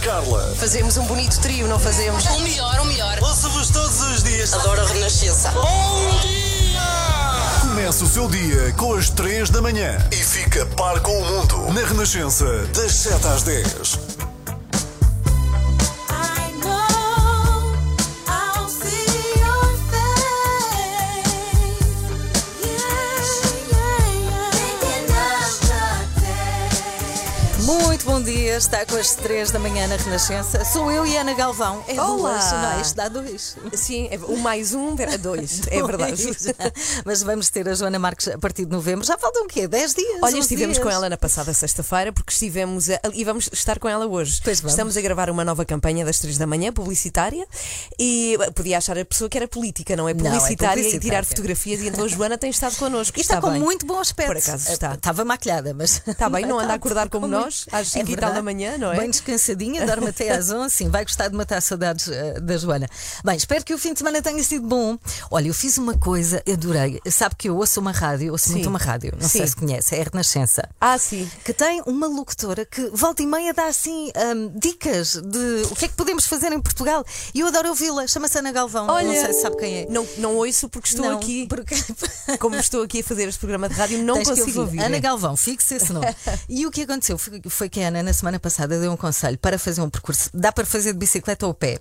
Carla. Fazemos um bonito trio, não fazemos? O melhor, o melhor. Ouça-vos todos os dias. Adoro a Renascença. Bom dia! Começa o seu dia com as 3 da manhã e fica par com o mundo na Renascença, das 7 às 10. Dia, está com as 3 da manhã na Renascença. Sou eu e Ana Galvão. É Olá. duas, não é? Isto dá dois. Sim, é- um mais um dá dois. É verdade. Mas vamos ter a Joana Marques a partir de novembro. Já faltam o quê? 10 dias? Olha, 11 estivemos dias? com ela na passada sexta-feira porque estivemos a- e vamos estar com ela hoje. Pois vamos. Estamos a gravar uma nova campanha das três da manhã, publicitária, e eh, podia achar a pessoa que era política, não é? Não, é Publicitária, e publicitária. tirar fotografias, e então a Joana tem estado connosco. E está, com bem. muito bom aspecto. Por acaso está. Eh, Estava maquilhada, mas. Está bem, não anda Está a acordar como nós, às É cinco e tal da verdade. manhã, não é? Bem descansadinha, dorme até às 11. Sim, vai gostar de matar saudades eh, da Joana. Bem, espero que o fim de semana tenha sido bom. Olha, eu fiz uma coisa, adorei. Sabe que eu ouço uma rádio, ouço Sim. muito uma rádio, não sei Sim. se conhece, é a Renascença. Ah, sim. que tem uma locutora que volta e meia dá assim hum, dicas de o que é que podemos fazer em Portugal. E eu adoro ouvi-la, chama-se Ana Galvão. Olha, não sei se sabe quem é. Não, não ouço porque estou Não, aqui. porque- Como estou aqui a fazer este programa de rádio, não Tens consigo ouvir. Ana. Galvão, fixe esse nome. e o que aconteceu foi, foi que a Ana, na semana passada, deu um conselho para fazer um percurso. Dá para fazer de bicicleta ou pé.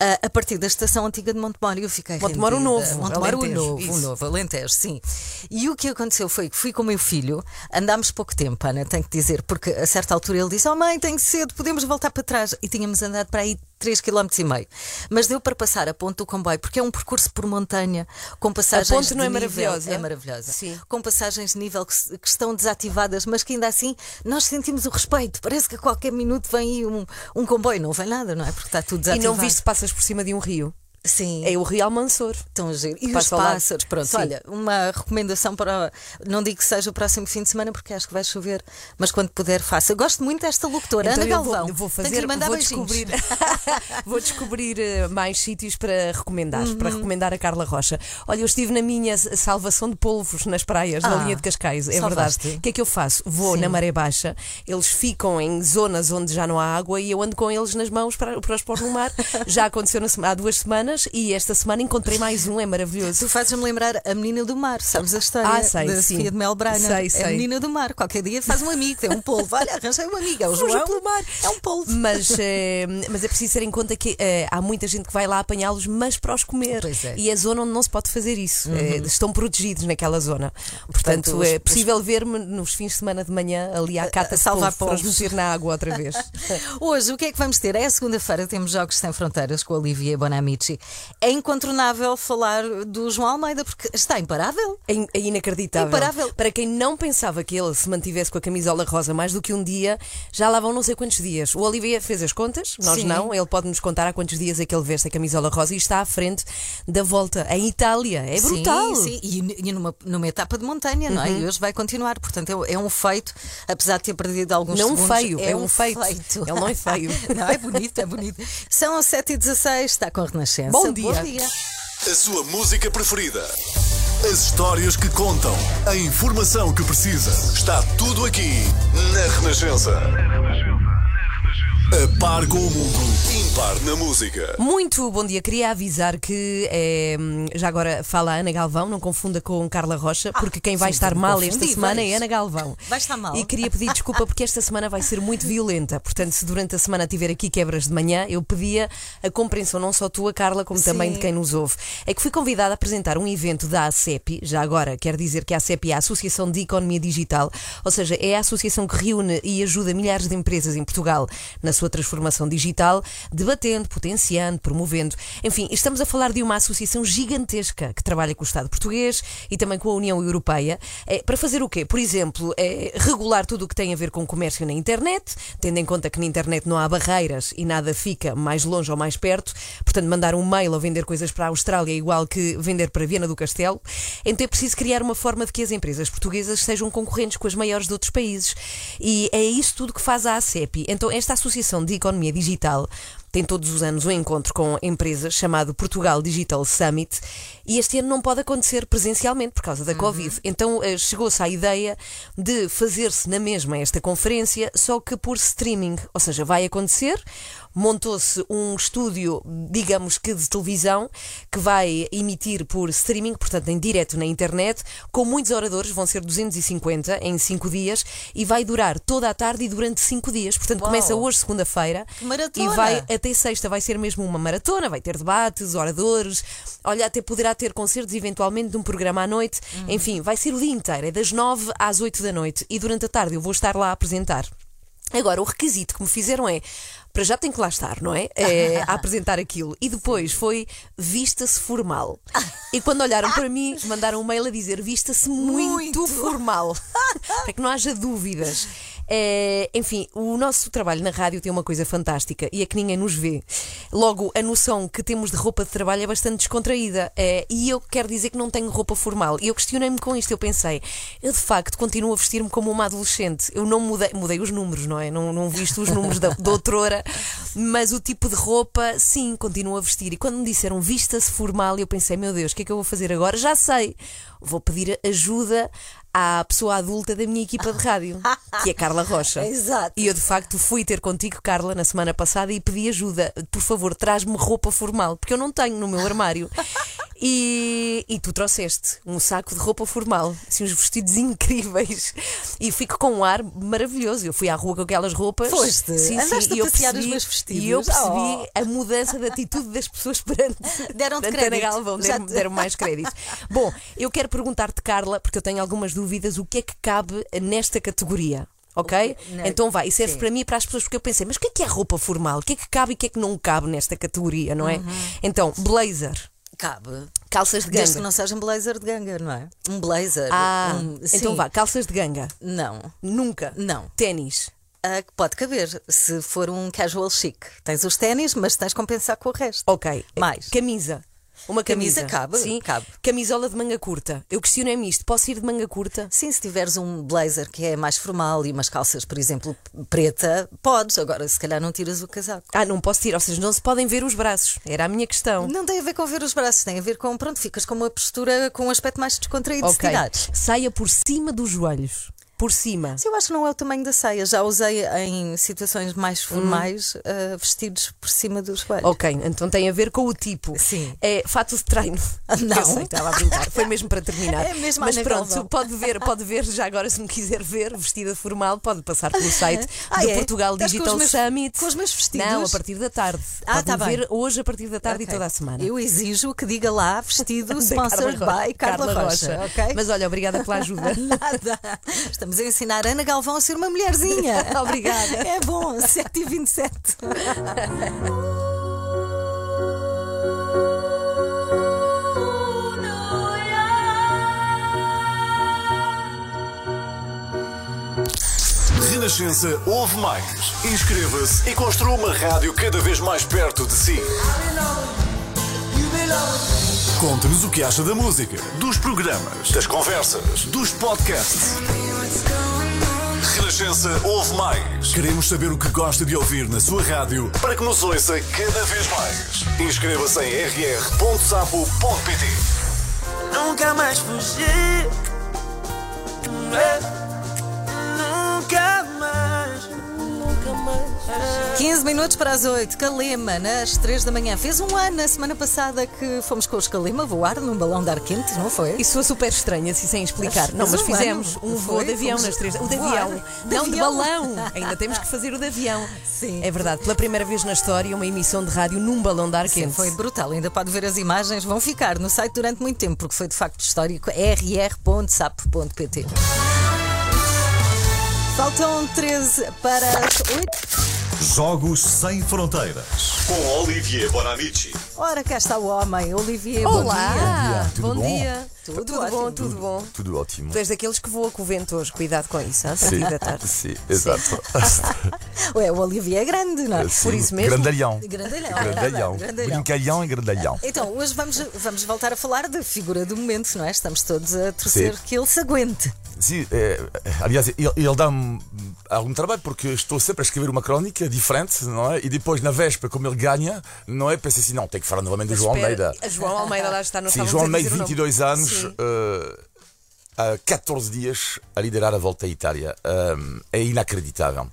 ah, a partir da estação antiga de Montemor. E eu fiquei. Montemor o. Novo, Montemor o novo, o isso. novo, Alentejo, sim. E o que aconteceu foi que fui com o meu filho, andámos pouco tempo, Ana, tenho que dizer, porque a certa altura ele disse: Oh mãe, tenho cedo, podemos voltar para trás. E tínhamos andado para aí 3,5 km. Mas deu para passar a ponte do comboio, porque é um percurso por montanha, com passagens. A ponte não de é nível- maravilhosa? É maravilhosa. Sim. Com passagens de nível que, que estão desativadas, mas que ainda assim nós sentimos o respeito. Parece que a qualquer minuto vem aí um, um comboio. Não vem nada, não é? Porque está tudo E desativado. não viste passas por cima de um rio. Sim. É o Rio Almansor. Estão a giro. E os Passa pássaros, pronto. Olha, uma recomendação para. Não digo que seja o próximo fim de semana, porque acho que vai chover, mas quando puder, faça. Eu gosto muito desta locutora, Então Ana vou- Galvão. vou, que fazer, mandar vou beijinhos. descobrir, vou descobrir eh, mais sítios para recomendar, Uhum. para recomendar a Carla Rocha. Olha, eu estive na minha salvação de polvos nas praias Ah, linha de Cascais, é salvaste. verdade. O que é que eu faço? Vou Sim. na maré baixa, eles ficam em zonas onde já não há água e eu ando com eles nas mãos para, para os pôr no mar. já aconteceu na há duas semanas e esta semana encontrei mais um, é maravilhoso. Tu fazes-me lembrar a menina do mar, sabes a história Ah, sei, da sim. Sofia de Mel Brainer? Sei, É a sei. menina do mar. Qualquer dia faz um amigo, tem um polvo. Olha, arranjei um amigo, é o João. pelo mar. É um polvo. Mas, eh, mas é preciso ter em conta que eh, há muita gente que vai lá apanhá-los, mas para os comer. É. Uhum. E é zona onde não se pode fazer isso. Eh, estão protegidos naquela zona. Portanto, Portanto, os- é possível ver-me nos fins de semana de manhã ali à cata de salvar polvo, para os meter na água outra vez. Hoje, o que é que vamos ter? É a segunda-feira, temos Jogos Sem Fronteiras com a Olivier Bonamici. É incontornável falar do João Almeida, porque está imparável. É, in- é inacreditável. Imparável. Para quem não pensava que ele se mantivesse com a camisola rosa mais do que um dia, já lá vão não sei quantos dias. O Olivier fez as contas, nós Sim. não. Ele pode nos contar há quantos dias é que ele veste a camisola rosa e está à frente da volta em Itália. É brutal. Sim, sim. E, e numa, numa etapa de montanha, não é? E hoje vai continuar. Portanto, é, é um feito, apesar de ter perdido alguns Não segundos. feio, é um feito. Ele não é feio. não, é bonito, é bonito. São 7h16, está com a Bom dia. Bom dia. A sua música preferida. As histórias que contam. A informação que precisa. Está tudo aqui na Renascença. A par com o mundo. Na música. Muito bom dia. Queria avisar que eh, já agora fala a Ana Galvão, não confunda com Carla Rocha, porque quem vai sim, estar mal confundi, esta semana é vais. Ana Galvão. Vai estar mal. E queria pedir desculpa porque esta semana vai ser muito violenta. Portanto, se durante a semana tiver aqui quebras de manhã, eu pedia a compreensão não só tua, Carla, como também de quem nos ouve. É que fui convidada a apresentar um evento da ACEP, já agora quer dizer que a ACEP é a Associação de Economia Digital, ou seja, é a associação que reúne e ajuda milhares de empresas em Portugal na sua transformação digital, debatendo, potenciando, promovendo. Enfim, estamos a falar de uma associação gigantesca que trabalha com o Estado português e também com a União Europeia. É, para fazer o quê? Por exemplo, é, regular tudo o que tem a ver com comércio na internet, tendo em conta que na internet não há barreiras e nada fica mais longe ou mais perto. Portanto, mandar um mail ou vender coisas para a Austrália é igual que vender para Viena do Castelo. Então é preciso criar uma forma de que as empresas portuguesas sejam concorrentes com as maiores de outros países. E é isso tudo que faz a ACEP. Então, esta Associação de Economia Digital tem todos os anos um encontro com empresas chamado Portugal Digital Summit E este ano não pode acontecer presencialmente por causa da Covid. Então eh, chegou-se à ideia de fazer-se na mesma esta conferência, só que por streaming. Ou seja, vai acontecer. Montou-se um estúdio, digamos que de televisão, que vai emitir por streaming, portanto em direto na internet, com muitos oradores, vão ser 250 em 5 dias, e vai durar toda a tarde e durante 5 dias. Portanto, Uau. começa hoje, segunda-feira, e vai até sexta vai ser mesmo uma maratona, vai ter debates, oradores, olha, até poderá ter concertos eventualmente de um programa à noite. Enfim, vai ser o dia inteiro, é das 9 às 8 da noite e durante a tarde eu vou estar lá a apresentar. Agora, o requisito que me fizeram é. Para já tem que lá estar, não é? É, a apresentar aquilo. E depois foi vista-se formal. E quando olharam para mim, mandaram um mail a dizer vista-se muito, Muito. formal. para que não haja dúvidas. É, enfim, o nosso trabalho na rádio tem uma coisa fantástica e é que ninguém nos vê. Logo, a noção que temos de roupa de trabalho é bastante descontraída. É, e eu quero dizer que não tenho roupa formal. E eu questionei-me com isto. Eu pensei, eu de facto continuo a vestir-me como uma adolescente. Eu não mudei, mudei os números, não é? Não, não visto os números da, da outrora, mas o tipo de roupa, sim, continuo a vestir. E quando me disseram vista-se formal, eu pensei, meu Deus, o que é que eu vou fazer agora? Já sei, vou pedir ajuda à pessoa adulta da minha equipa de rádio, que é Carla Rocha. Exato. E eu de facto fui ter contigo, Carla, na semana passada e pedi ajuda. Por favor, traz-me roupa formal, porque eu não tenho no meu armário. E, e tu trouxeste um saco de roupa formal, assim, uns vestidos incríveis. E fico com um ar maravilhoso. Eu fui à rua com aquelas roupas. Foste? Sim, Andaste sim, a e eu percebi, os meus vestidos? E eu percebi Oh. a mudança de atitude das pessoas perante Deram-te crédito. Galvão, deram, deram mais crédito. Bom, eu quero perguntar-te, Carla, porque eu tenho algumas dúvidas, o que é que cabe nesta categoria? Ok? Na- Então vai, e serve Sim. para mim e para as pessoas, porque eu pensei, mas o que é que é roupa formal? O que é que cabe e o que é que não cabe nesta categoria, não é? Uhum. Então, blazer, Cabe. calças de Desde que ganga. não seja um blazer de ganga, não é? Um blazer. Ah, um- então vá, calças de ganga. Não. Nunca. Não. Ténis. Ah, pode caber, se for um casual chic. Tens os ténis, mas tens de compensar com o resto. Ok. Mais. Camisa. Uma camisa. Camisa cabe, Sim. cabe. Camisola de manga curta. Eu questionei-me isto. Posso ir de manga curta? Sim, se tiveres um blazer que é mais formal e umas calças, por exemplo, preta, podes. Agora, se calhar não tiras o casaco. Ah, não posso tirar. Ou seja, não se podem ver os braços. Era a minha questão. Não tem a ver com ver os braços, tem a ver com, pronto, ficas com uma postura, com um aspecto mais descontraído se Ok. tirares. Saia por cima dos joelhos. Por cima. Mas Eu acho que não é o tamanho da saia. Já usei em situações mais formais ah, vestidos por cima dos joelhos. Ok, então tem a ver com o tipo. Sim. É fato de treino. Não. Eu sei, estava a brincar. Foi mesmo para terminar. É mesmo Mas pronto, pode ver, pode ver, já agora se me quiser ver, vestida formal, pode passar pelo site Ah, do é? Portugal Estás com Digital os meus- Summit. com os meus vestidos? Não, a partir da tarde. Ah, tá ver bem. hoje a partir da tarde Ok. e toda a semana. Eu exijo que diga lá vestido sponsored Carla by Carla, Rocha. ok? Mas olha, obrigada pela ajuda. Nada. Estamos a ensinar Ana Galvão a ser uma mulherzinha. Obrigada. É bom, 7h27. Renascença ouve mais. Inscreva-se e construa uma rádio cada vez mais perto de si. Conte-nos o que acha da música, dos programas, das conversas, dos podcasts. Renascença ouve mais. Queremos saber o que gosta de ouvir na sua rádio para que nos ouça cada vez mais. Inscreva-se em rr.sapo.pt. Nunca mais fugir. Nunca mais. Nunca mais. 15 minutos para as 8. Calema, nas 3 da manhã. Fez um ano na semana passada que fomos com os Calema voar num balão de ar quente, não foi? Isso foi super estranho, assim sem explicar. Não, Mas mas um fizemos ano. um voo Foi? de avião Fomos nas três. O de avião. De não, de avião. balão. Ainda temos que fazer o de avião. Sim. É verdade, pela primeira vez na história, uma emissão de rádio num balão de ar Sim, quente. foi brutal. Ainda pode ver as imagens, vão ficar no site durante muito tempo, porque foi de facto histórico. rr.sap.pt. Faltam 13 para as 8. Jogos Sem Fronteiras. Com Olivier Bonamici. Ora, cá está o homem, Olivier. Bom dia. Olá! Tudo Bom bom? dia! Tudo tudo ótimo. bom, tudo bom. Tudo ótimo. Tu és daqueles que voa com o vento hoje, cuidado com isso, a Sim, da tarde. sim, exato. Ué, o Olivier é grande, não é? Por isso mesmo? Grandalhão. Grandalhão. Grandalhão. Grandalhão. Brincalhão e grandalhão. Então, hoje vamos, vamos voltar a falar da figura do momento, não é? Estamos todos a torcer Sim. que ele se aguente. Sim, eh, aliás, ele, ele dá-me algum trabalho porque estou sempre a escrever uma crónica diferente, não é? E depois, na véspera, como ele ganha, não é? Pensei assim, não, tem que falar novamente do João Espera, Almeida. João Almeida lá está no Sim, João Almeida, dizer o nome. 22 anos, eh, há 14 dias a liderar a volta à Itália. Um, é inacreditável.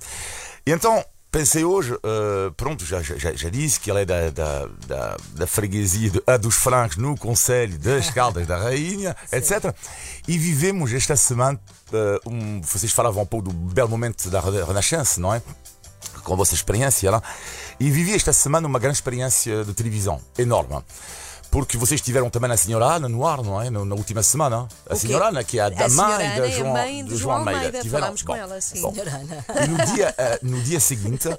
E então, pensei hoje, eh, pronto, já, já, já- disse que ele é da, da, da, da freguesia de dos Francos, no Conselho das Caldas da Rainha, etc. E vivemos esta semana, um, vocês falavam um pouco do belo momento da Rena- Renascença, não é? com a vossa experiência lá. E vivi esta semana uma grande experiência de televisão, enorme. Porque vocês tiveram também a senhora Ana no ar, não é? Na, na última semana. A senhora Ana, que é a da A senhora mãe da é a João, mãe de do João Almeida. Almeida. Tiveram- Falámos com ela, sim. bom. E no dia, eh, no dia seguinte,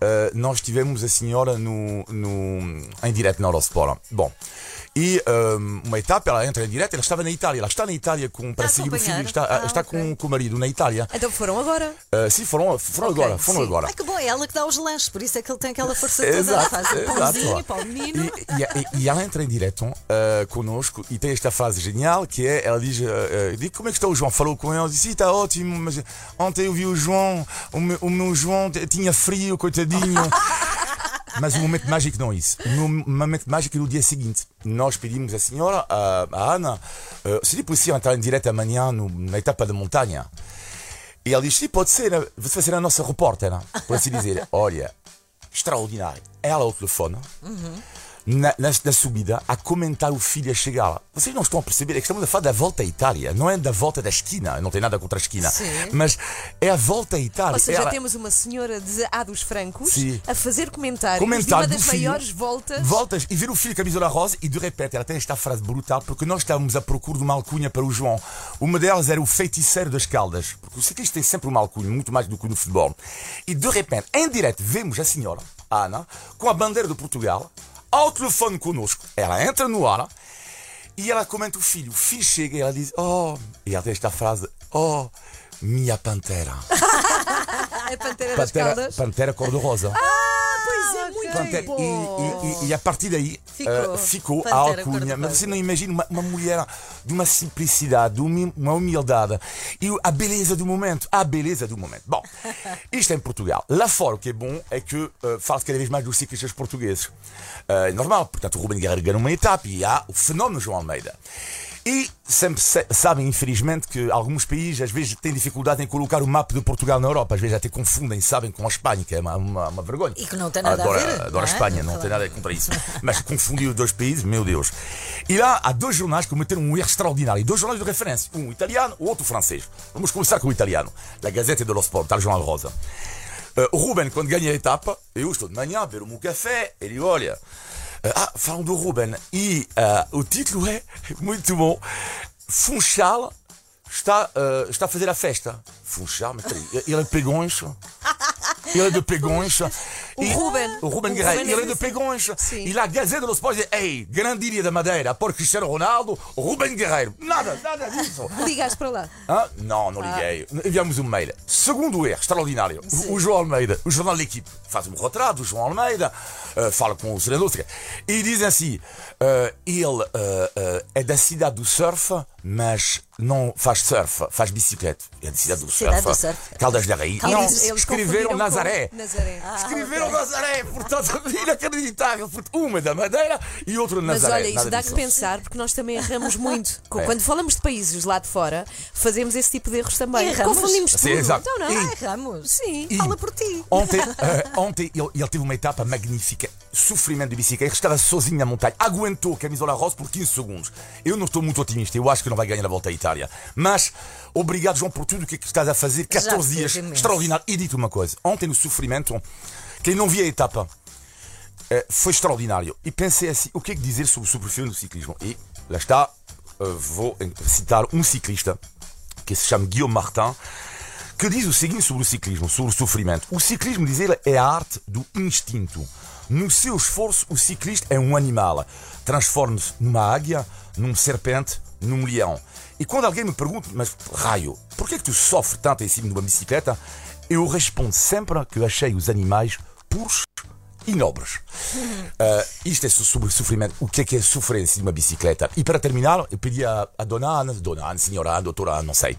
eh, nós tivemos a senhora no, no, em direto na Eurosport. Bom. E eh, uma etapa, ela entra em direto, ela estava na Itália, ela está na Itália com, para seguir o filho, está, Ah, está ok. com, com o marido na Itália. Então foram agora. Eh, sim, foram, foram Ok, agora, foram sim. agora. Ai que bom, é ela que dá os lanches, por isso é que ele tem aquela força toda. Exato, Faz o exato. pãozinho para o menino. E, e- e ela entra em direto uh, connosco e tem esta frase genial que é, ela diz, uh, uh, diz como é que está o João? Falou com ele, disse, "Sim, está ótimo, mas ontem eu vi o João, o meu, o meu João tinha frio, coitadinho. Mas o momento mágico não é isso. O momento mágico é no dia seguinte. Nós pedimos à senhora, a, a Ana, uh, se lhe possível entrar em direto amanhã na etapa da montanha. E ela diz: Sim, pode ser, você vai ser a nossa repórter, por assim dizer. Olha, extraordinário. Ela ao telefone, na, na, na subida, a comentar o filho a chegar. Vocês não estão a perceber, é que estamos a falar da volta à Itália, não é da volta da esquina, não tem nada contra a esquina, Sim. mas é a volta à Itália. Ou seja, Ela- temos uma senhora de A dos Francos Sim. a fazer comentários comentar de uma do das filho, maiores voltas. voltas e ver o filho com a camisola rosa e de repente ela tem esta frase brutal porque nós estávamos à procura de uma alcunha para o João. Uma delas era o feiticeiro das caldas, porque o ciclista tem sempre uma alcunha, muito mais do que no futebol. E de repente, em direto, vemos a senhora, a Ana, com a bandeira de Portugal, ao telefone connosco. Ela entra no ar e ela comenta o filho. O filho chega e ela diz: Oh, e ela tem esta frase: Oh, minha pantera. A Pantera das Pantera, Caldas. pantera cor-de-rosa. É, bom. E, e- e- a partir daí Ficou. eh, ficou a alcunha. Mas você não imagina uma, uma mulher de uma simplicidade, de uma humildade e a beleza do momento. A beleza do momento. Bom, isto é em Portugal. Lá fora, o que é bom é que eh, fala-se cada vez mais dos ciclistas portugueses. Eh, É normal, portanto, o Ruben Guerreiro ganha uma etapa e há o fenómeno João Almeida. E sempre se- sabem, infelizmente, que alguns países às vezes têm dificuldade em colocar o mapa de Portugal na Europa. Às vezes até confundem, sabem, com a Espanha, que é uma, uma, uma vergonha. E que não tem nada a adoro, ver, Adoro não a é? Espanha, não Claro. tem nada contra isso. Mas confundir os dois países, meu Deus. E lá há dois jornais que cometeram um erro extraordinário. Dois jornais de referência, um italiano, o outro francês. Vamos começar com o italiano. La Gazette dello Sport, o jornal rosa. O Ruben, quando ganha a etapa, eu estou de manhã a beber meu café, ele olha. Eh, ah, falam do Ruben. E ah, o título é muito bom. Funchal está, eh, está a fazer a festa. Funchal, mas peraí, ele é de Pegões. Ele é de Pegões. O E- Ruben. O Ruben Guerreiro, ele é de Pegões. Sim. E lá, Gazeta dello Sport diz: Ei, grande ilha da Madeira, por Cristiano Ronaldo, Ruben Guerreiro. Nada, nada disso. Ligaste para lá. Hã? Não, não liguei. Enviamos um mail. Segundo erro, extraordinário. O, o João Almeida, o jornal da equipe, faz um retrato do João Almeida, eh, fala com o senador, e diz assim: eh, ele eh, é da cidade do surf, mas não faz surf, faz bicicleta. É da cidade do Cidade surf. do surf. Caldas da Rainha. Eles- Não, escreveram confundiram com Nazaré. Nazaré. Ah, escreveram Nazaré, portanto, inacreditável. Uma da Madeira e outra de Mas Nazaré. olha, isso dá que pensar, porque nós também erramos muito. É. Quando falamos de países lá de fora, fazemos esse tipo de erros também. Erramos. Confundimos Sim, tudo. exato. Então não. E- Ai, Ramos. Sim. E Fala por ti. Ontem, eh, ontem ele, ele teve uma etapa magnífica, sofrimento de bicicleta, estava sozinho na montanha, aguentou a camisola rosa por 15 segundos. Eu não estou muito otimista, eu acho que não vai ganhar a volta à Itália. Mas obrigado, João, por tudo o que, é estás a fazer. 14 fez dias, imenso. extraordinário. E dito uma coisa: ontem no sofrimento, quem não via a etapa. eh, foi extraordinário. E pensei assim: o que é que dizer sobre o superfície do ciclismo? E lá está, eh, vou citar um ciclista que se chama Guillaume Martin, que diz o seguinte sobre o ciclismo, sobre o sofrimento. O ciclismo, diz ele, é a arte do instinto. No seu esforço, o ciclista é um animal. Transforma-se numa águia, num serpente, num leão. E quando alguém me pergunta, mas raio, por que é que tu sofres tanto em cima de uma bicicleta? Eu respondo sempre que eu achei os animais puros e nobres. Ah, isto é so- sobre sofrimento. O que é que é sofrer em cima de uma bicicleta? E para terminar, eu pedi à, à dona Ana, dona Ana, senhora Ana, doutora Ana, não sei.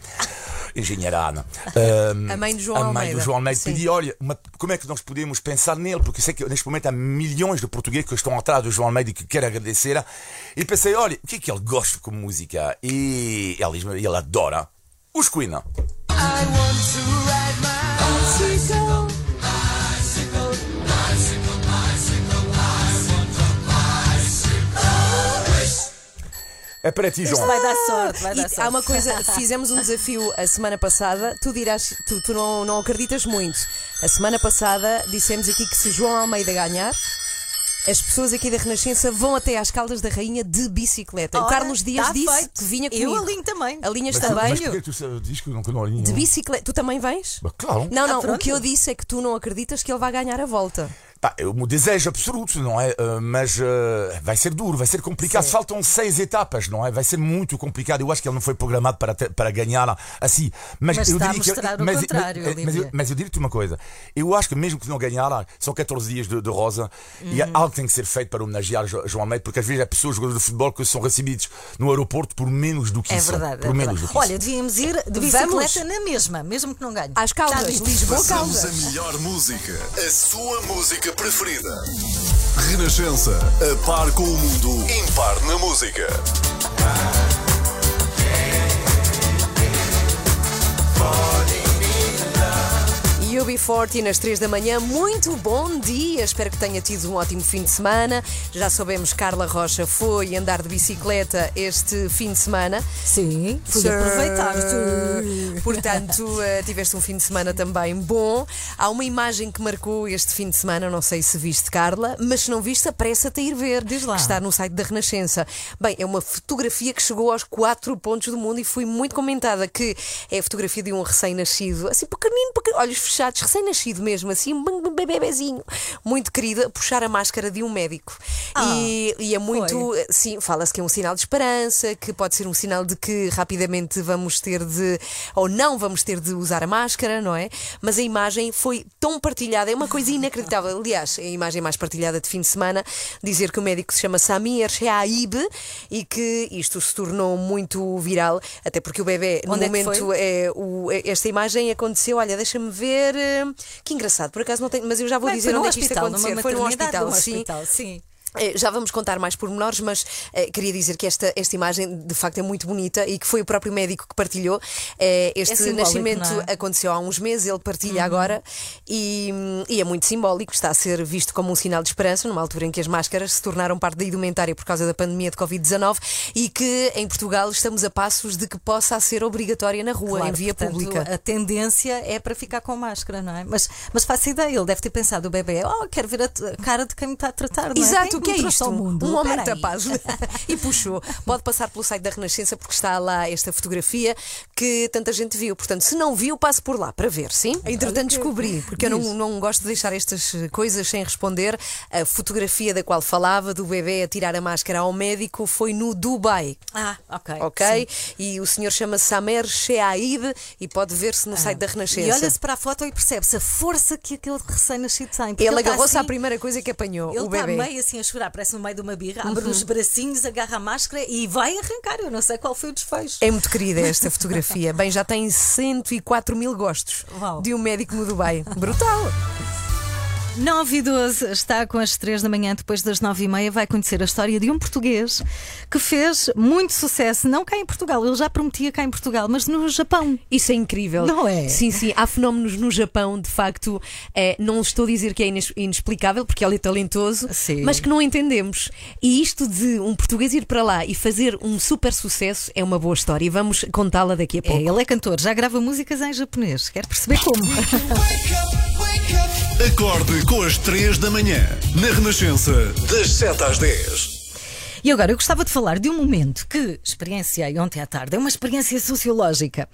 Engenheira Ana. Ahm, A mãe do João a mãe Almeida. do João Almeida Sim. pedi, olha, uma- como é que nós podemos pensar nele? Porque sei que neste momento há milhões de portugueses que estão atrás do João Almeida e que querem agradecer. E pensei, olha, o que é que ele gosta como música? E ele, ele adora os Queen. É para ti, Isto João. vai dar sorte, vai E dar sorte. há uma coisa, fizemos um desafio a semana passada, tu dirás, tu, tu não, não acreditas muito. A semana passada dissemos aqui que se João Almeida ganhar, as pessoas aqui da Renascença vão até às Caldas da Rainha de bicicleta. o Ora, Carlos Dias tá disse feito. que vinha Eu comigo. alinho também. Alinhas Mas, também? mas porquê que tu dizes que não, que não alinho? De bicicleta. Tu também vens? Bah, Claro. Não, não, o pronto. que eu disse é que tu não acreditas que ele vai ganhar a volta. Pá, é o meu desejo absoluto, não é? Uh, mas uh, vai ser duro, vai ser complicado. Faltam seis etapas, não é? Vai ser muito complicado. Eu acho que ele não foi programado para, ter- para ganhar assim. Mas, Mas eu está a diria que mostrar o mas, contrário, mas, mas, eu, mas eu digo-te uma coisa. Eu acho que mesmo que não ganhar, são 14 dias de, de rosa e Uhum. algo tem que ser feito para homenagear Jo- João Almeida, porque às vezes há pessoas, jogadores de futebol, que são recebidos no aeroporto por menos do que É isso. verdade. Por é menos verdade. do que Olha, devíamos ir de Vamos. bicicleta na mesma, mesmo que não ganhe. Às Caldas. Lisboa, Passamos a Caldas. melhor música, a sua música preferida. Renascença, a par com o mundo, impar na música. UB40 nas 3 da manhã, muito bom dia! Espero que tenha tido um ótimo fim de semana. Já soubemos que Carla Rocha foi andar de bicicleta este fim de semana. Sim, fui Sir. aproveitar. sim. Portanto, eh, tiveste um fim de semana também bom. Há uma imagem que marcou este fim de semana, não sei se viste, Carla, mas se não viste, apressa-te a ir ver. Diz lá. Que está no site da Renascença. Bem, é uma fotografia que chegou aos quatro pontos do mundo e foi muito comentada, que é a fotografia de um recém-nascido, assim pequenino, pequenino, olhos fechados, recém-nascido mesmo, assim, um bebezinho, muito querido, a puxar a máscara de um médico. E, e é muito, sim, fala-se que é um sinal de esperança, que pode ser um sinal de que rapidamente vamos ter de, ou não vamos ter de usar a máscara, não é? Mas a imagem foi tão partilhada, é uma coisa inacreditável. Aliás, a imagem mais partilhada de fim de semana, dizer que o médico se chama Samir Sheaib e que isto se tornou muito viral, até porque o bebê, no é momento, foi? é, o- é- esta imagem aconteceu, olha, deixa-me ver, eh, que engraçado, por acaso não tenho, mas eu já vou Bem, dizer onde é que isto hospital, aconteceu. Foi no hospital, sim. hospital, sim. Eh, Já vamos contar mais pormenores, mas eh, queria dizer que esta, esta imagem de facto é muito bonita e que foi o próprio médico que partilhou. Eh, este simbólico, nascimento é? Uhum. aconteceu há uns meses, ele partilha agora e, e é muito simbólico, está a ser visto como um sinal de esperança, numa altura em que as máscaras se tornaram parte da indumentária por causa da pandemia de Covid-19 e que em Portugal estamos a passos de que possa ser obrigatória na rua, Claro, em via portanto, pública. A tendência é para ficar com máscara, não é? Mas, mas faço ideia, ele deve ter pensado, o bebê, oh, quero ver a, cara de quem me está a tratar, não é? Exato, que é isto? mundo? Um homem tapado. e puxou. Pode passar pelo site da Renascença porque está lá esta fotografia que tanta gente viu. Portanto, se não viu, passe por lá para ver, sim? Entretanto, descobri, porque eu não, não gosto de deixar estas coisas sem responder. A fotografia da qual falava, do bebê a tirar a máscara ao médico, foi no Dubai. Ah, ok. Ok? E o senhor chama-se Samer Sheaib e pode ver-se no site da Renascença. Ah. E olha-se para a foto e percebe-se a força que aquele recém-nascido tem. porque Ele está agarrou-se à assim- primeira coisa que apanhou, Ele o está bebê. meio assim a chorar, parece no meio de uma birra, abre os bracinhos, agarra a máscara e vai arrancar. Eu não sei qual foi o desfecho. É muito querida esta fotografia. Bem, já tem 104 mil gostos Uau. de um médico no Dubai. Brutal! 9 e 12 está com as 3 da manhã, depois das 9 e meia, vai conhecer a história de um português que fez muito sucesso, não cá em Portugal, ele já prometia cá em Portugal, mas no Japão. Isso é incrível. Não é? Sim, sim. Há fenómenos no Japão, de facto, eh, não estou a dizer que é inexplicável, porque ele é talentoso, Sim. mas que não entendemos. E isto de um português ir para lá e fazer um super sucesso é uma boa história. E vamos contá-la daqui a É, pouco. ele é cantor, já grava músicas em japonês. Quer perceber como? Acorde com as 3 da manhã, na Renascença, das 7 às 10. E agora eu gostava de falar de um momento que experienciei ontem à tarde. É uma experiência sociológica.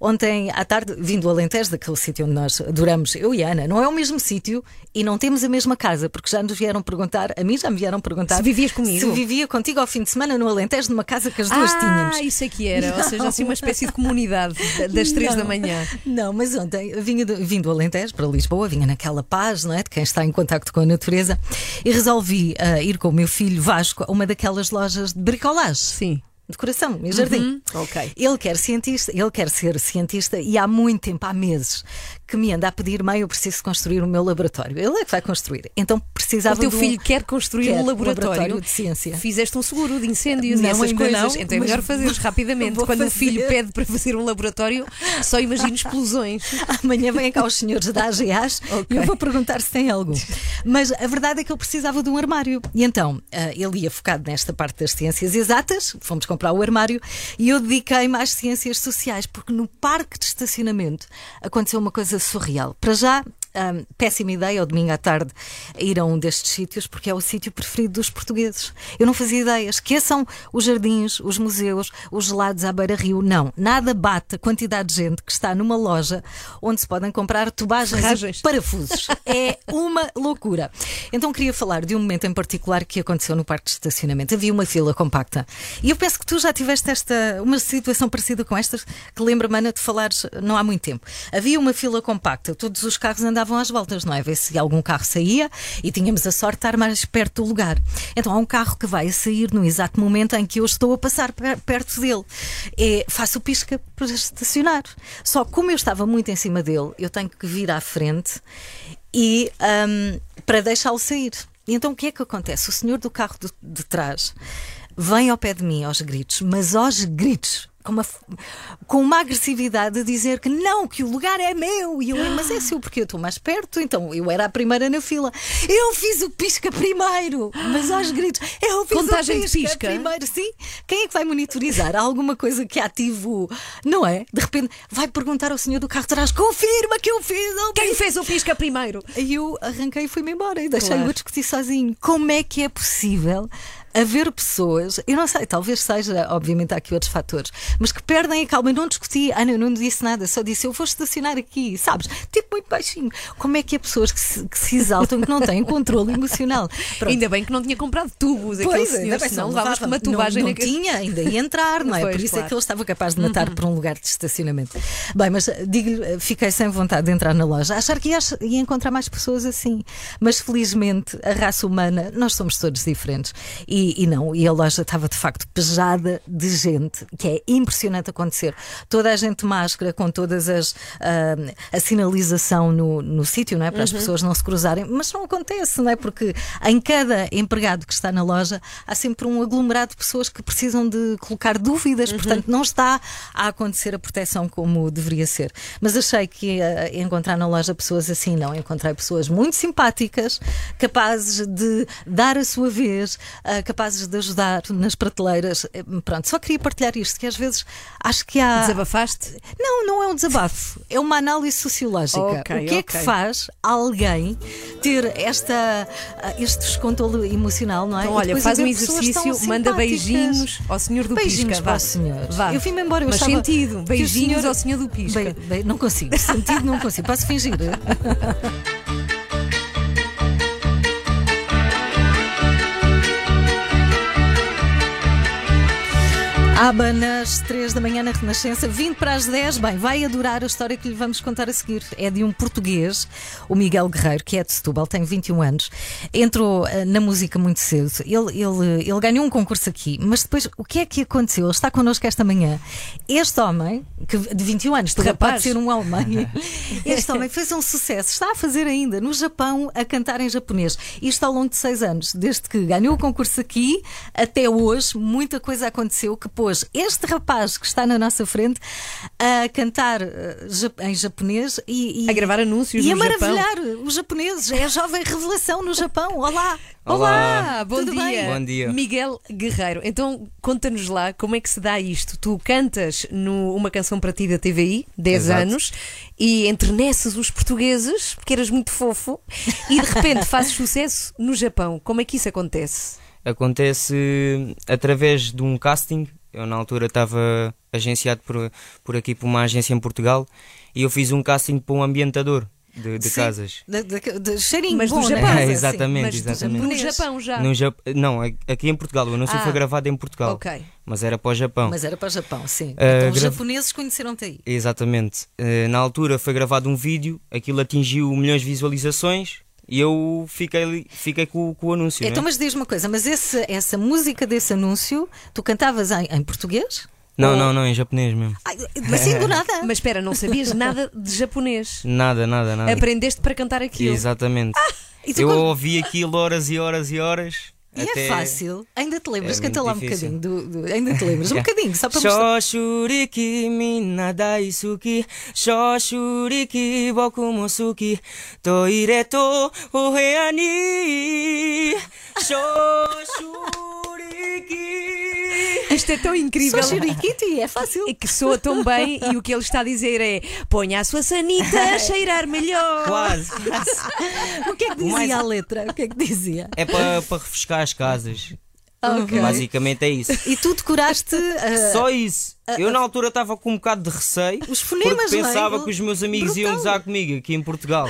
Ontem à tarde, vindo do Alentejo, daquele sítio onde nós adoramos, eu e Ana, não é o mesmo sítio e não temos a mesma casa, porque já nos vieram perguntar, a mim já me vieram perguntar Se vivias comigo? Se vivia contigo ao fim de semana no Alentejo, numa casa que as duas tínhamos. Ah, isso é que era. Ou seja, assim uma espécie de comunidade da- das três da Não. manhã. Não, mas ontem vinha do, vim do Alentejo para Lisboa, vinha naquela paz, não é? De quem está em contacto com a natureza, e resolvi ah, ir com o meu filho Vasco a uma daquelas lojas de bricolagem. Sim. Decoração e jardim. ok. Ele quer cientista, ele quer ser cientista e há muito tempo, há meses, que me anda a pedir, mãe, eu preciso construir o meu laboratório. Ele é que vai construir. Então precisava O teu um- filho quer construir Quer, um laboratório. laboratório de ciência. Fizeste um seguro de incêndios e Não, essas ainda coisas. não, então é melhor fazeres rapidamente. Quando o fazer. filho pede para fazer um laboratório, só imagino explosões. Amanhã vêm cá os senhores da AGAs Ok. e eu vou perguntar se tem algum. Mas a verdade é que ele precisava de um armário. E então, ah, ele ia focado nesta parte das ciências exatas, fomos comprar o armário, e eu dediquei-me às ciências sociais, porque no parque de estacionamento aconteceu uma coisa surreal. Para já. Ah, péssima ideia, ao domingo à tarde, ir a um destes sítios, porque é o sítio preferido dos portugueses. Eu não fazia ideia. Esqueçam os jardins, os museus, os gelados à beira-rio. Não, nada bate a quantidade de gente que está numa loja onde se podem comprar tubagens Ferragens. e parafusos. É uma loucura. Então queria falar de um momento em particular que aconteceu no parque de estacionamento. Havia uma fila compacta. E eu penso que tu já tiveste esta uma situação parecida com esta, que lembra-me, Ana, de falares não há muito tempo. Havia uma fila compacta, todos os carros andavam às voltas, não é? Ver se algum carro saía e tínhamos a sorte de estar mais perto do lugar. Então há um carro que vai sair no exato momento em que eu estou a passar per- perto dele. É, faço o pisca para estacionar. Só como eu estava muito em cima dele, eu tenho que vir à frente e hum, para deixá-lo sair. E então o que é que acontece? O senhor do carro de, de trás vem ao pé de mim aos gritos, mas aos gritos. Com uma, com uma agressividade a dizer que não, que o lugar é meu. E eu, mas é seu porque eu estou mais perto. Então eu era a primeira na fila. Eu fiz o pisca primeiro, mas aos gritos. Eu fiz Contagem o de pisca, pisca? primeiro. Sim. Quem é que vai monitorizar? Há alguma coisa que ativo, não é? De repente vai perguntar ao senhor do carro de trás: confirma que eu fiz o Quem fez o pisca primeiro? e eu arranquei e fui-me embora e deixei-o Claro. discutir sozinho. Como é que é possível haver pessoas, eu não sei, talvez seja, obviamente há aqui outros fatores, mas que perdem a calma. Eu não discuti, Ana, eu não disse nada, só disse eu vou estacionar aqui, sabes? Tipo muito baixinho. Como é que há pessoas que se, que se exaltam que não têm controle emocional? Pronto. Ainda bem que não tinha comprado tubos aquele Pois, senhor, ainda bem, senão não levavas com uma tubagem não, não tinha, ainda ia entrar, não é? Pois, Por isso claro. é que ele estava capaz de matar por um lugar de estacionamento. Bem, mas eh, digo-lhe, eh, fiquei sem vontade de entrar na loja, achar que ia, ia encontrar mais pessoas assim. Mas felizmente a raça humana, nós somos todos diferentes. E, e não, e a loja estava de facto pejada de gente, que é impressionante acontecer. Toda a gente de máscara, com todas as ah, a sinalização no, no sítio, não é? Para as pessoas não se cruzarem, mas não acontece, não é? Porque em cada empregado que está na loja há sempre um aglomerado de pessoas que precisam de colocar dúvidas, portanto não está a acontecer a proteção como deveria ser. Mas achei que ia encontrar na loja pessoas assim, não. Encontrei pessoas muito simpáticas, capazes de dar a sua vez, ah, capazes de ajudar nas prateleiras. Eh, Pronto, só queria partilhar isto, que às vezes acho que há. Desabafaste? Não, não é um desabafo, é uma análise sociológica. Ok, o que é que faz alguém ter esta, ah, este descontrole emocional, não é? Então, olha, faz um exercício, manda beijinhos ao senhor do Beijinhos pisca. para vá. o senhor. Vá. Eu vim-me embora, eu Mas sentido, beijinhos senhor- ao senhor do pisca. Bem, bem, não consigo, sentido não consigo. Posso fingir? Aba nas 3 da manhã na Renascença, 20 para as 10. Bem, vai adorar a história que lhe vamos contar a seguir. É de um português, o Miguel Guerreiro, que é de Setúbal, tem 21 anos. Entrou eh, na música muito cedo. Ele, ele, ele ganhou um concurso aqui, mas depois o que é que aconteceu? Ele está connosco esta manhã. Este homem, que de 21 anos, de Rapaz. pode ser um homem, este homem fez um sucesso, está a fazer ainda no Japão a cantar em japonês. Isto ao longo de seis anos, desde que ganhou o concurso aqui até hoje, muita coisa aconteceu que pôs este rapaz que está na nossa frente a cantar eh, em japonês e, e A gravar anúncios e a no Japão. maravilhar os japoneses. É a jovem revelação no Japão. Olá! Olá, bom Tudo dia. bem? Bom dia. Miguel Guerreiro. Então, conta-nos lá como é que se dá isto. Tu cantas numa canção para ti da TVI, 10 Exato. anos, e enterneces os portugueses, porque eras muito fofo, e de repente fazes sucesso no Japão. Como é que isso acontece? Acontece através de um casting. Eu, na altura, estava agenciado por, por aqui por uma agência em Portugal e eu fiz um casting para um ambientador de, de Sim. casas. De, de, de cheirinho Mas bom, do né? Japão. É, Sim. exatamente, Mas do- exatamente. no Japão já. No Jap- Não, aqui em Portugal. O anúncio Ah. foi gravado em Portugal. Ok. Mas era para o Japão. Mas era para o Japão, sim. Ah, então os gra- japoneses conheceram-te aí. Exatamente. Eh, na altura foi gravado um vídeo, aquilo atingiu milhões de visualizações E eu fiquei, fiquei com, com o anúncio. Então, né? mas diz uma coisa, mas esse- essa música desse anúncio, tu cantavas em, em português? Não, Ou- não, não, em japonês mesmo. Ai, assim do nada. Mas espera, não sabias nada de japonês. Nada, nada, nada. Aprendeste para cantar aquilo. Exatamente. Tu eu quando- ouvi aquilo horas e horas e horas. E até... é fácil. Ainda te lembras? É Canta lá um difícil. bocadinho. Do, do- ainda te lembras? Um bocadinho, só para mostrar. Shoshuriki Shoshuriki boku Shoshuriki Isto é tão incrível. Só churiquito e é fácil. É que soa tão bem e o que ele está a dizer é ponha a sua sanita a cheirar melhor. Quase O que é que dizia mais- a letra? O que é que dizia? É para para refrescar as casas Ok. Basicamente é isso E tu decoraste. ah, Só isso. Eu na altura estava com um bocado de receio. Os fonemas, não é? pensava que os meus amigos iam Brutal. gozar comigo aqui em Portugal.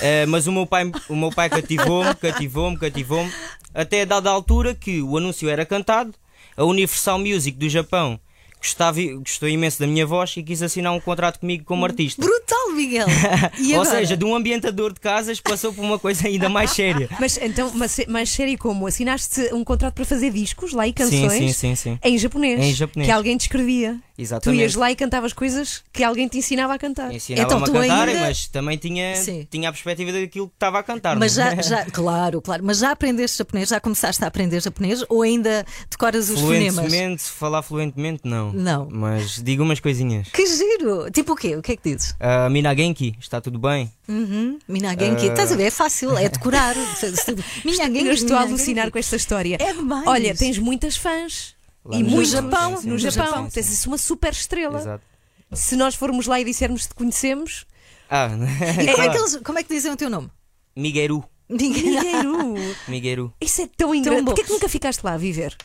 Eh, mas o meu pai, o meu pai cativou-me, cativou-me, cativou-me. Até a dada altura que o anúncio era cantado, a Universal Music do Japão gostava, gostou imenso da minha voz e quis assinar um contrato comigo como artista. Brutal, Miguel. Ou seja, de um ambientador de casas passou por uma coisa ainda mais séria. Mas então, mas, mais sério como? Assinaste um contrato para fazer discos lá e canções Sim, sim, sim, sim. em japonês. Em japonês. Que alguém te escrevia. Exatamente. Tu ias lá e cantavas coisas que alguém te ensinava a cantar. Ensinava-me Então, a cantar, ainda- mas também tinha, Sim. tinha a perspectiva daquilo que estava a cantar. Mas não é? já, já, claro, claro. Mas já aprendeste japonês? Já começaste a aprender japonês? Ou ainda decoras os fonemas? Fluentemente, falar fluentemente, não. Não. Mas digo umas coisinhas. Que giro! Tipo o quê? O que é que dizes? Ah, Minagenki, está tudo bem? Uhum. Minagenki. Estás a ver? É fácil, é decorar. Minagenki. Eu estou a alucinar com esta história. É demais. Olha, tens muitas fãs. Lá e no muito Japão, sim, sim, no sim, Japão. sim, sim. Tens isso uma super estrela. Exato. Se nós formos lá e dissermos que te conhecemos, Ah, E como, é que eles- como é que dizem o teu nome? Migueru. Migueru. Isso é tão engraçado. Porquê que nunca ficaste lá a viver?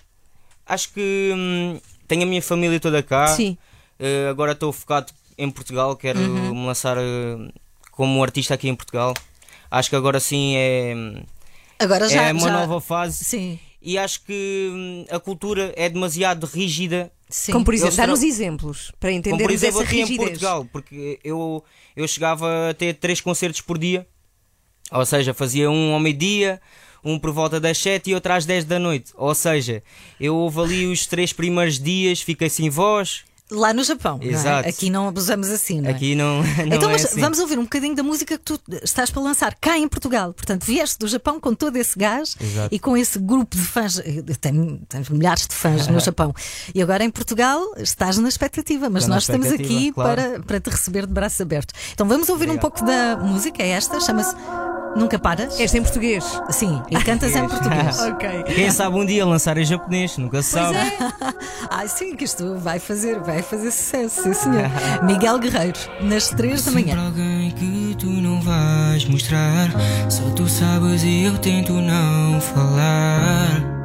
Acho que hum, tenho a minha família toda cá. Sim. Eh, agora estou focado em Portugal, quero Uhum. me lançar eh, como artista aqui em Portugal. Acho que agora sim é, Agora já. é uma já- nova fase. Sim. E acho que hum, a cultura é demasiado rígida Sim. Como por exemplo, dá-nos exemplos para Como por exemplo essa aqui em rigidez. Portugal, porque eu, eu chegava a ter três concertos por dia, ou seja, fazia um ao meio-dia, um por volta das 7 e outro às 10 da noite. Ou seja, eu houve ali os três primeiros dias, fiquei sem voz. Lá no Japão. não é? Exato. Aqui não abusamos assim, não é? Aqui não, não então, é mas assim. vamos ouvir um bocadinho da música que tu estás para lançar cá em Portugal. Portanto, vieste do Japão com todo esse gás Exato. e com esse grupo de fãs. Tem, tens milhares de fãs no Japão. E agora em Portugal estás na expectativa, mas nós estamos expectativa, aqui claro. para, para te receber de braços abertos. Então vamos ouvir um pouco da música. É esta, chama-se Nunca Paras. Esta em português. Sim, e cantas em português. ok. Quem sabe um dia lançar em japonês, nunca se sabe. Ah, sim, que isto vai fazer, vai fazer sucesso, sim senhor. Miguel Guerreiro, nas 3 da manhã. alguém que tu não vais mostrar. Só tu sabes e eu tento não falar.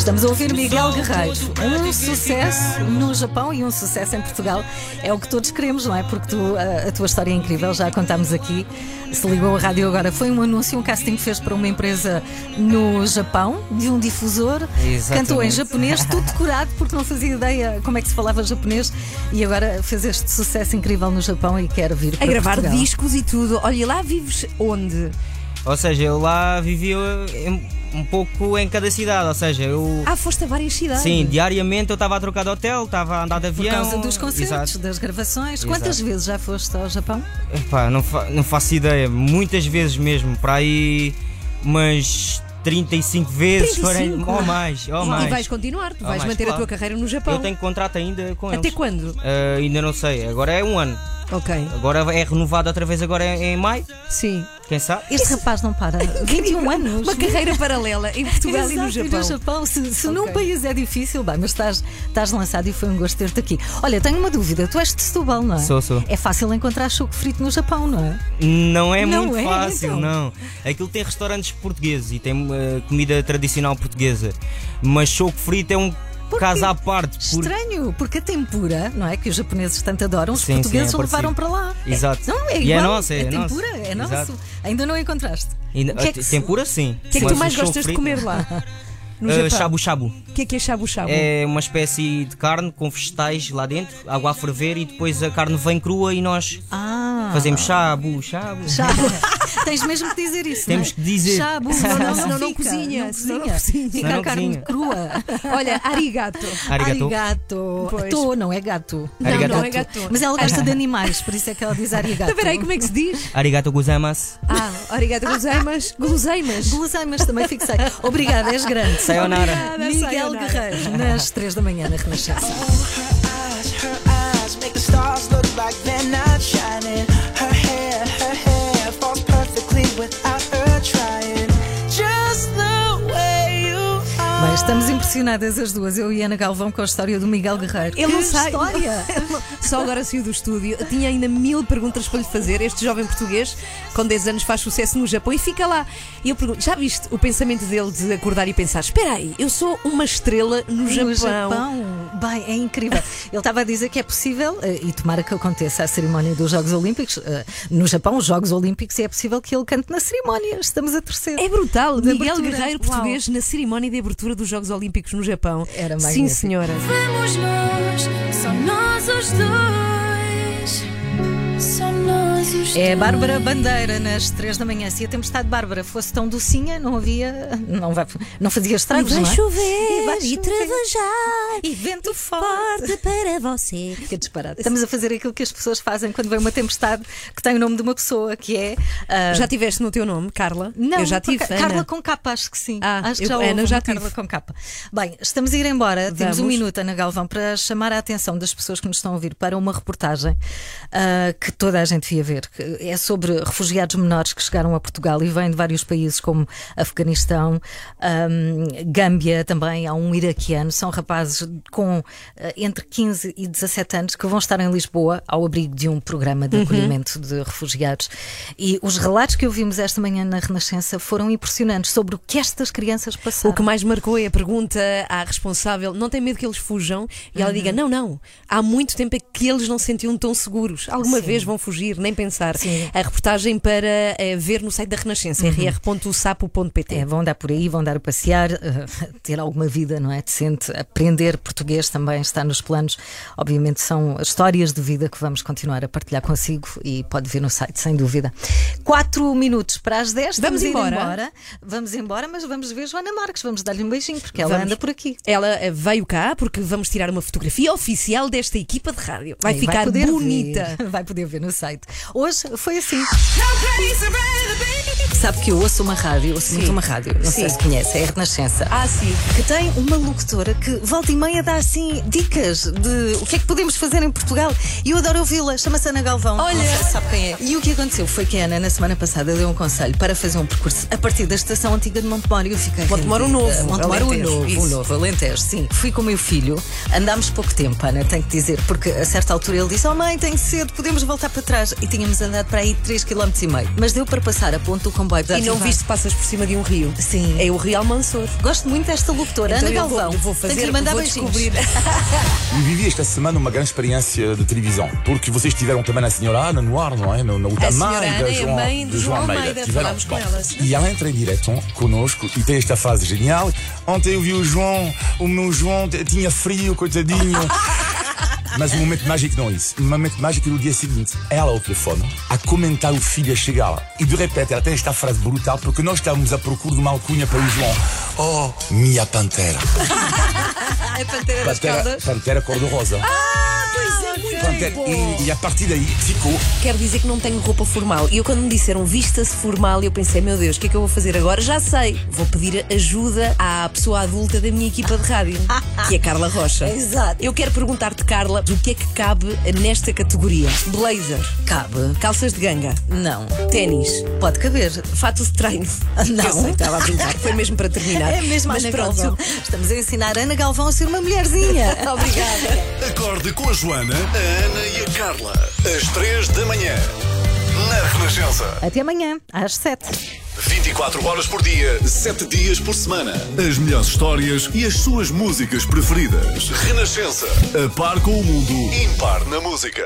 Estamos a ouvir Miguel Guerreiro. Um sucesso no Japão e um sucesso em Portugal. É o que todos queremos, não é? Porque tu, a, a tua história é incrível, já a contámos aqui. Se ligou a rádio agora, foi um anúncio, um casting que fez para uma empresa no Japão, de um difusor. Exatamente. Cantou em japonês, tudo decorado, porque não fazia ideia como é que se falava japonês. E agora fez este sucesso incrível no Japão e quer vir A para gravar Portugal. discos e tudo. Olha, e lá vives onde? Ou seja, eu lá vivia em- um pouco em cada cidade. Ou seja, eu. Ah, foste a várias cidades. Sim, diariamente eu estava a trocar de hotel, estava a andar de Por avião. causa dos concertos, Exato. das gravações. Quantas vezes já foste ao Japão? Epá, não, fa- não faço ideia, muitas vezes mesmo, para aí umas 35 vezes, 35? ou mais, ou E, mais. e vais continuar, tu vais mais, manter a claro. tua carreira no Japão. Eu tenho contrato ainda com Até eles. quando? Ah, ainda não sei, agora é um ano. Ok, Agora é renovado outra vez agora em, em maio, sim. Quem sabe? Este rapaz não para. 21 anos. Uma carreira paralela em Portugal e no Exato, Japão. Japão. Se, se num Ok. país é difícil, bem, mas estás, estás lançado e foi um gosto ter-te aqui. Olha, tenho uma dúvida. Tu és de Setúbal, não é? Sou, sou. É fácil encontrar choco frito no Japão, não é? Não é Não muito é, fácil, então. não. Aquilo tem restaurantes portugueses e tem ah, comida tradicional portuguesa, mas choco frito é um caso à parte. por- Estranho, porque a tempura, não é? Que os japoneses tanto adoram, os Sim, portugueses sim, é levaram para lá. Exato. É, não, é E é igual. nossa, é a nossa. tempura, é nosso. Exato. Ainda não encontraste. Ainda- que é que Tempura sim. O que é que tu mais gostas de comer lá? Japão. shabu shabu. O que é que é shabu shabu? É uma espécie de carne com vegetais lá dentro, água a ferver e depois a carne vem crua e nós Ah, Fazemos chabu, chabu. Chabu. Tens mesmo que dizer isso. Temos não é? que dizer. Chabu, Senão não- não, senão não fica, cozinha, não não cozinha. Fica a carne cozinha. crua. Olha, arigato. Arigato. Arigato. Pois. Tô, não é gato. Não, Arigato. não é gato. Mas ela gosta de animais, por isso é que ela diz arigato. Então, peraí, como é que se diz? Arigato gozaimasu. Ah, arigato guloseimas. Guloseimas. Guloseimas também fixei. Obrigada, és grande. Sayonara. Obrigada, Miguel sayonara. Guerreiro, nas 3 da manhã na Renascença. Estamos impressionadas as duas, eu e Ana Galvão, com a história do Miguel Guerreiro. Ele não sai. história! Só agora saiu do estúdio. Eu Tinha ainda mil perguntas para lhe fazer. Este jovem português, com 10 anos, faz sucesso no Japão e fica lá. E eu pergunto: já viste o pensamento dele de acordar e pensar: espera aí, eu sou uma estrela no, No Japão. Japão. Bem, é incrível. Ele estava a dizer que é possível, eh, e tomara que aconteça a cerimónia dos Jogos Olímpicos, eh, no Japão, os Jogos Olímpicos, e é possível que ele cante na cerimónia. Estamos a torcer. É brutal. Miguel abertura. Guerreiro, Uau. português, na cerimónia de abertura dos Jogos Olímpicos no Japão. Era Sim, magnífico. senhora. Vamos nós, só nós os dois. Só nós os dois. É a Bárbara Bandeira nas 3 da manhã. Se a tempestade Bárbara fosse tão docinha, não havia. Não, vai, não fazia estragos, não é? chover E vai chover. travejar. E vento forte. para você. Que disparate. Estamos a fazer aquilo que as pessoas fazem quando vem uma tempestade que tem o nome de uma pessoa, que é. ah, Já tiveste no teu nome, Carla? Não, eu já tive. Ca- Ana. Carla com capa, acho que sim. Ah, acho que eu- já Ana, houve já Carla com capa. Bem, estamos a ir embora. Temos um Vamos. minuto, Ana Galvão, para chamar a atenção das pessoas que nos estão a ouvir para uma reportagem ah, que toda a gente devia ver. É sobre refugiados menores que chegaram a Portugal e vêm de vários países como Afeganistão, ahm, Gâmbia também. Há um iraquiano. São rapazes com ah, entre 15 e 17 anos que vão estar em Lisboa ao abrigo de um programa Uhum. de acolhimento de refugiados. E os relatos que ouvimos esta manhã na Renascença foram impressionantes sobre o que estas crianças passaram. O que mais marcou é a pergunta à responsável: não tem medo que eles fujam? E ela Uhum. diga: não, não. Há muito tempo é que eles não se sentiam tão seguros. Alguma vez vão fugir, nem pensar. Sim. Uhum. A reportagem para eh, ver no site da Renascença, rr.sapo.pt. É, vão andar por aí, vão andar a passear, eh, ter alguma vida, não é? Decente, aprender português também está nos planos. Obviamente são histórias de vida que vamos continuar a partilhar consigo e pode ver no site, sem dúvida. Quatro minutos para as dez, Vamos a ir embora? Vamos embora, mas vamos ver Joana Marques, vamos dar-lhe um beijinho, porque ela Vamos. anda por aqui. Ela eh, veio cá porque vamos tirar uma fotografia oficial desta equipa de rádio. Vai E ficar poder bonita. ver, vai poder ver no site. Hoje foi assim. Sabe que eu ouço uma rádio, ouço muito uma rádio, não sei Sim. se conhece, é a Renascença. Ah, sim. que tem uma locutora que volta e meia dá assim dicas de o que é que podemos fazer em Portugal. E eu adoro ouvi-la, chama-se Ana Galvão. Olha. Sei se sabe quem é. E o que aconteceu foi que a Ana, na semana passada, deu um conselho para fazer um percurso a partir da estação antiga de Montemor. E eu fiquei. Montemor o. Novo, Montemor o Novo, isso. o Novo, Alentejo, sim. Fui com o meu filho, andámos pouco tempo, Ana, tenho que dizer, porque a certa altura ele disse: Oh mãe, tenho cedo, podemos voltar para trás. E tínhamos andado para aí 3,5 km. Mas deu para passar a ponto do comboio. E não viste que passas por cima de um rio? Sim. É o Rio Almansor. Gosto muito desta locutora, Então Ana eu vou- Galvão. eu vou Tenho que fazer, lhe mandar vou beijinhos. descobrir. E vivi esta semana uma grande experiência de televisão, porque vocês tiveram também a senhora Ana no ar, não é? No, no, A mãe Ana da é João, mãe de João Almeida, Tiveram- com Bom, ela, sim. E ela entra em direto connosco e tem esta frase genial. Ontem eu vi o João, o meu João tinha frio, coitadinho. Mas o momento mágico não é isso. O momento mágico é no dia seguinte. Ela ao telefone a comentar o filho a chegar. E de repente ela tem esta frase brutal porque nós estávamos à procura de uma alcunha para o João. Oh, minha pantera. A Pantera Pantera, pantera cor-de-rosa. Pois é. E, e a partir daí ficou. Quero dizer que não tenho roupa formal. E eu, quando me disseram vista-se formal, eu pensei, meu Deus, o que é que eu vou fazer agora? Já sei. Vou pedir ajuda à pessoa adulta da minha equipa de rádio, que é Carla Rocha. Exato. Eu quero perguntar-te, Carla, o que é que cabe nesta categoria? Blazer, Cabe. calças de ganga, Não. ténis, Pode caber. fato de treino. Não. Eu sei, estava a brincar. Foi mesmo para terminar. É mesmo Mas Ana pronto. Galvão. Estamos a ensinar a Ana Galvão a ser uma mulherzinha. Obrigada. Acorde com a Joana, a Ana e a Carla. Às três da manhã. Na Renascença. Até amanhã, às sete. 24 horas por dia, 7 dias por semana. As melhores histórias e as suas músicas preferidas. Renascença. A par com o mundo, impar na música.